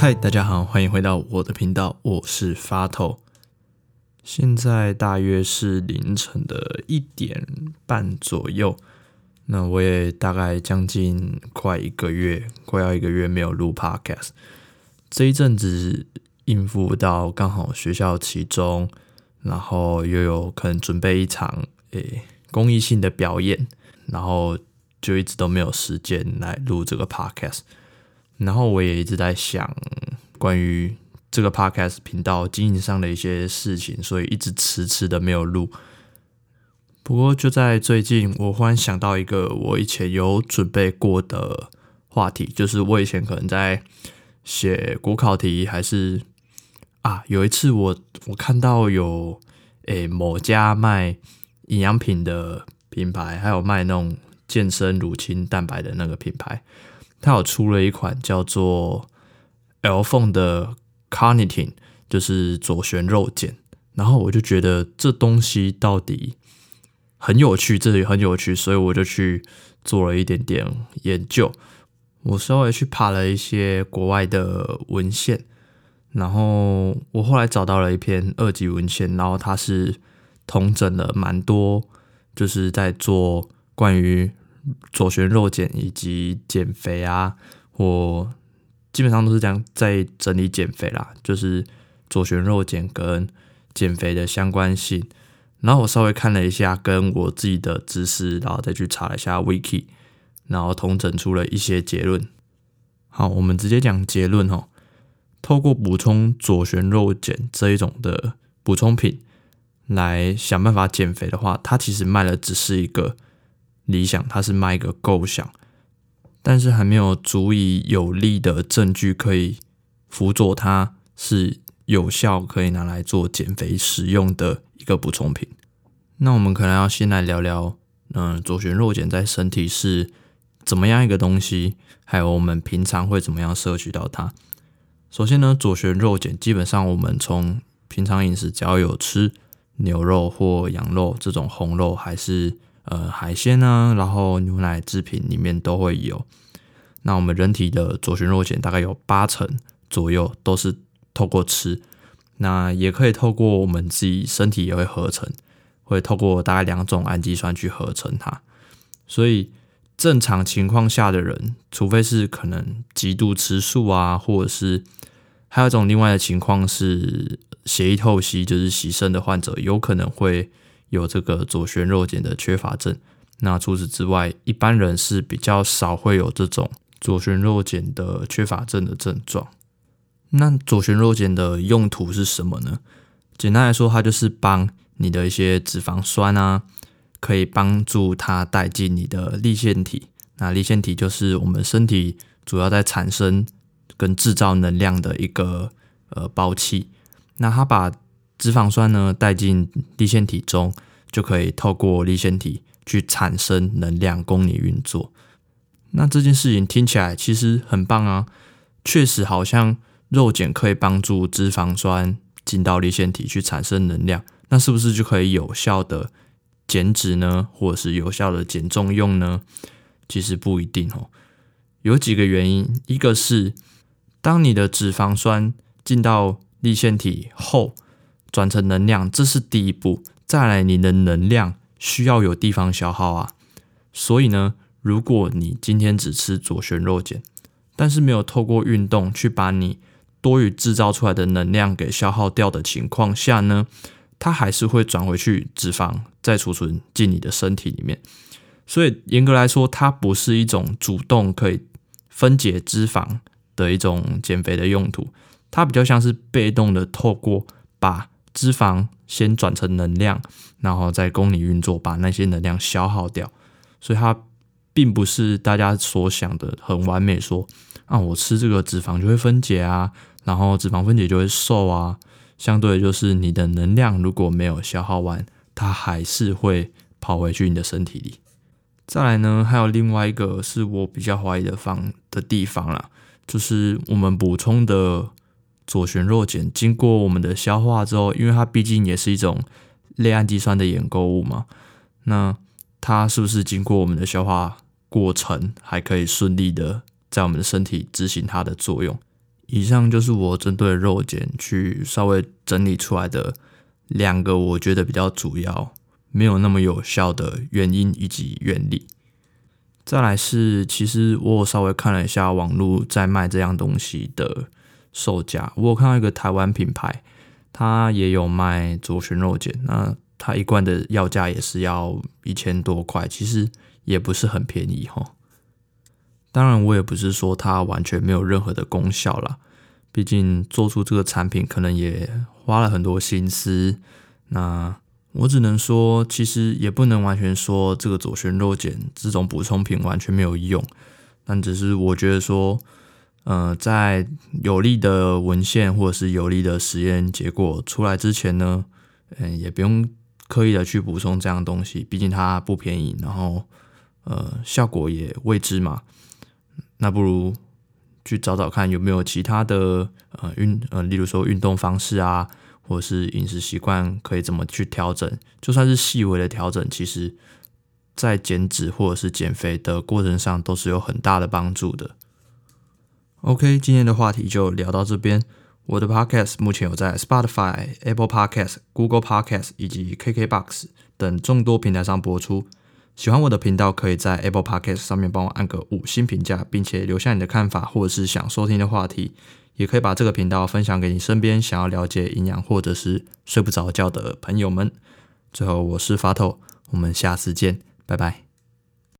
嗨，大家好，欢迎回到我的频道，我是发头。现在大约是凌晨的一点半左右，那我也大概将近快一个月，快要一个月没有录 Podcast。这一阵子应付到刚好学校期中，然后又有可能准备一场诶公益性的表演，然后就一直都没有时间来录这个 Podcast。然后我也一直在想关于这个 podcast 频道经营上的一些事情，所以一直迟迟的没有录。不过就在最近，我忽然想到一个我以前有准备过的话题，就是我以前可能在写国考题，还是啊，有一次我我看到有诶某家卖营养品的品牌，还有卖那种健身乳清蛋白的那个品牌。他有出了一款叫做 L-Phone 的 Carnitine，就是左旋肉碱。然后我就觉得这东西到底很有趣，这里很有趣，所以我就去做了一点点研究。我稍微去爬了一些国外的文献，然后我后来找到了一篇二级文献，然后它是统整了蛮多，就是在做关于。左旋肉碱以及减肥啊，或基本上都是这样在整理减肥啦，就是左旋肉碱跟减肥的相关性。然后我稍微看了一下，跟我自己的知识，然后再去查了一下 Wiki，然后统整出了一些结论。好，我们直接讲结论哦。透过补充左旋肉碱这一种的补充品来想办法减肥的话，它其实卖的只是一个。理想，它是卖一个构想，但是还没有足以有力的证据可以辅佐它是有效，可以拿来做减肥使用的一个补充品。那我们可能要先来聊聊，嗯、左旋肉碱在身体是怎么样一个东西，还有我们平常会怎么样摄取到它。首先呢，左旋肉碱基本上我们从平常饮食只要有吃牛肉或羊肉这种红肉，还是呃，海鲜呢，然后牛奶制品里面都会有。那我们人体的左旋肉碱大概有八成左右都是透过吃，那也可以透过我们自己身体也会合成，会透过大概两种氨基酸去合成它。所以正常情况下的人，除非是可能极度吃素啊，或者是还有一种另外的情况是血液透析，就是洗肾的患者，有可能会。有这个左旋肉碱的缺乏症，那除此之外，一般人是比较少会有这种左旋肉碱的缺乏症的症状。那左旋肉碱的用途是什么呢？简单来说，它就是帮你的一些脂肪酸啊，可以帮助它带进你的粒线体。那粒线体就是我们身体主要在产生跟制造能量的一个呃包器。那它把脂肪酸呢，带进粒线体中，就可以透过粒线体去产生能量供你运作。那这件事情听起来其实很棒啊，确实好像肉碱可以帮助脂肪酸进到粒线体去产生能量，那是不是就可以有效的减脂呢？或者是有效的减重用呢？其实不一定哦，有几个原因，一个是当你的脂肪酸进到粒线体后。转成能量，这是第一步。再来，你的能量需要有地方消耗啊。所以呢，如果你今天只吃左旋肉碱，但是没有透过运动去把你多余制造出来的能量给消耗掉的情况下呢，它还是会转回去脂肪，再储存进你的身体里面。所以严格来说，它不是一种主动可以分解脂肪的一种减肥的用途，它比较像是被动的透过把脂肪先转成能量，然后再供你运作，把那些能量消耗掉。所以它并不是大家所想的很完美说，啊，我吃这个脂肪就会分解啊，然后脂肪分解就会瘦啊。相对的就是你的能量如果没有消耗完，它还是会跑回去你的身体里。再来呢，还有另外一个是我比较怀疑的方的地方啦，就是我们补充的。左旋肉碱经过我们的消化之后，因为它毕竟也是一种类氨基酸的衍构物嘛，那它是不是经过我们的消化过程，还可以顺利的在我们的身体执行它的作用？以上就是我针对肉碱去稍微整理出来的两个我觉得比较主要、没有那么有效的原因以及原理。再来是，其实我有稍微看了一下网络在卖这样东西的售价，我有看到一个台湾品牌，它也有卖左旋肉碱，那它一罐的要价也是要一千多块，其实也不是很便宜哈。当然，我也不是说它完全没有任何的功效啦，毕竟做出这个产品可能也花了很多心思。那我只能说，其实也不能完全说这个左旋肉碱这种补充品完全没有用，但只是我觉得说，呃，在有利的文献或者是有利的实验结果出来之前呢，嗯，也不用刻意的去补充这样东西，毕竟它不便宜，然后呃，效果也未知嘛。那不如去找找看有没有其他的呃运呃，例如说运动方式啊，或者是饮食习惯可以怎么去调整？就算是细微的调整，其实在减脂或者是减肥的过程上都是有很大的帮助的。OK，今天的话题就聊到这边。我的 Podcast 目前有在 Spotify、Apple Podcast、Google Podcast 以及 KKBox 等众多平台上播出。喜欢我的频道，可以在 Apple Podcast 上面帮我按个五星评价，并且留下你的看法，或者是想收听的话题，也可以把这个频道分享给你身边想要了解营养或者是睡不着觉的朋友们。最后，我是发透，我们下次见，拜拜。